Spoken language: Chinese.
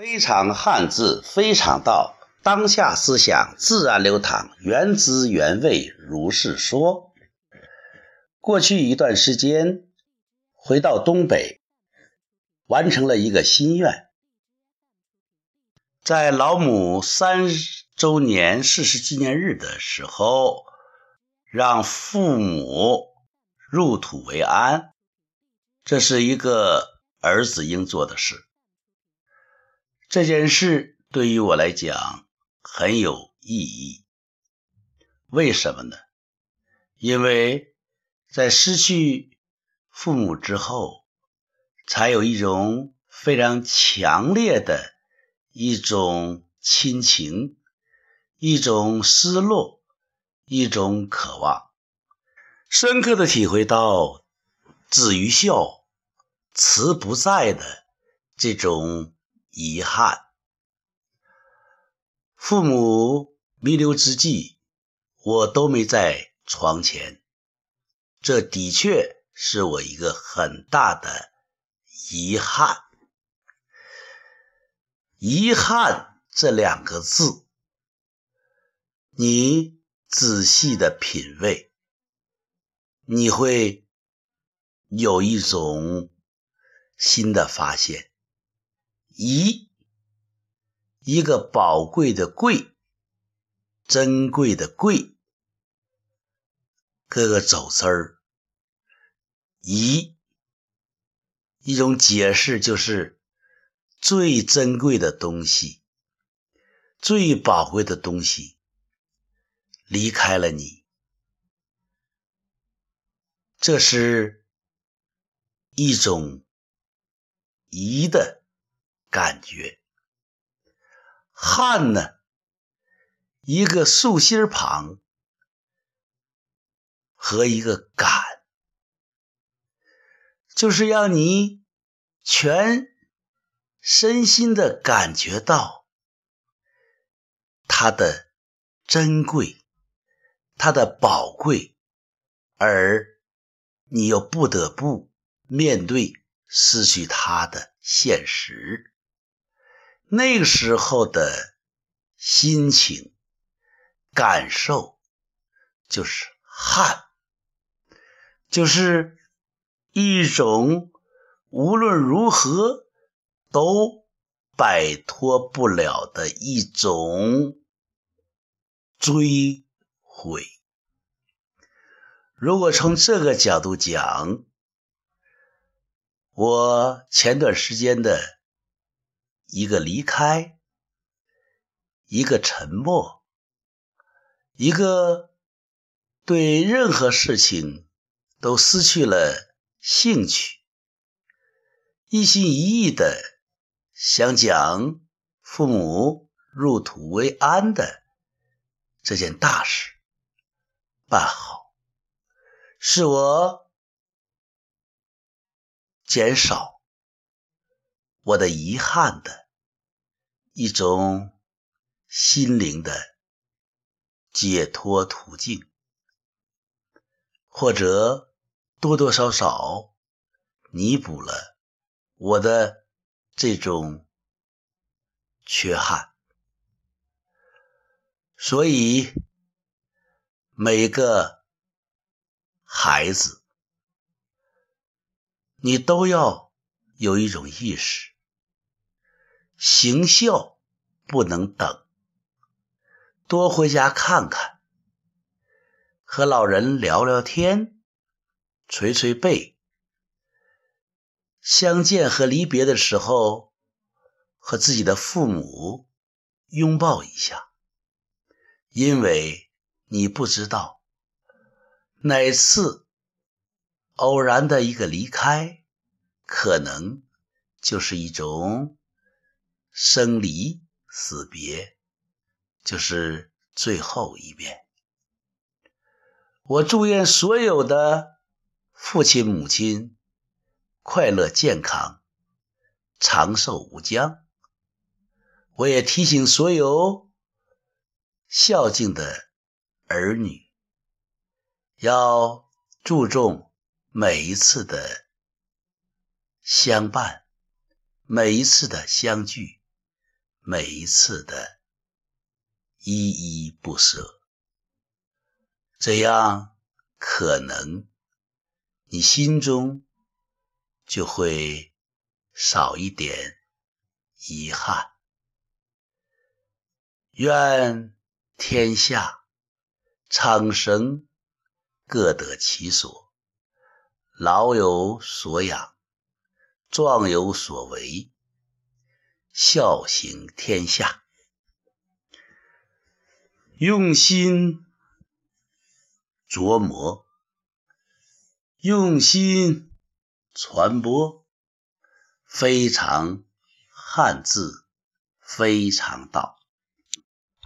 非常汉字，非常道。当下思想自然流淌，原汁原味，如是说。过去一段时间，回到东北，完成了一个心愿，在老母三周年逝世纪念日的时候，让父母入土为安，这是一个儿子应做的事。这件事对于我来讲很有意义，为什么呢？因为在失去父母之后，才有一种非常强烈的一种亲情，一种失落，一种渴望，深刻的体会到子于孝，慈不在的这种。遗憾，父母弥留之际，我都没在床前，这的确是我一个很大的遗憾。遗憾这两个字，你仔细的品味，你会有一种新的发现。一，一个宝贵的贵，珍贵的贵，各个走字儿，遗，一种解释就是最珍贵的东西，最宝贵的东西离开了你，这是一种遗的。感觉，汉呢，一个竖心旁和一个感，就是让你全身心的感觉到它的珍贵，它的宝贵，而你又不得不面对失去它的现实。那个时候的心情感受就是汗，就是一种无论如何都摆脱不了的一种追悔。如果从这个角度讲，我前段时间的。一个离开，一个沉默，一个对任何事情都失去了兴趣，一心一意的想讲父母入土为安的这件大事办好，是我减少。我的遗憾的一种心灵的解脱途径，或者多多少少弥补了我的这种缺憾。所以，每个孩子，你都要有一种意识。行孝不能等，多回家看看，和老人聊聊天，捶捶背。相见和离别的时候，和自己的父母拥抱一下，因为你不知道哪次偶然的一个离开，可能就是一种。生离死别，就是最后一遍。我祝愿所有的父亲母亲快乐健康、长寿无疆。我也提醒所有孝敬的儿女，要注重每一次的相伴，每一次的相聚。每一次的依依不舍，这样可能你心中就会少一点遗憾。愿天下苍生各得其所，老有所养，壮有所为，孝行天下。用心琢磨，用心传播，非常汉字，非常道。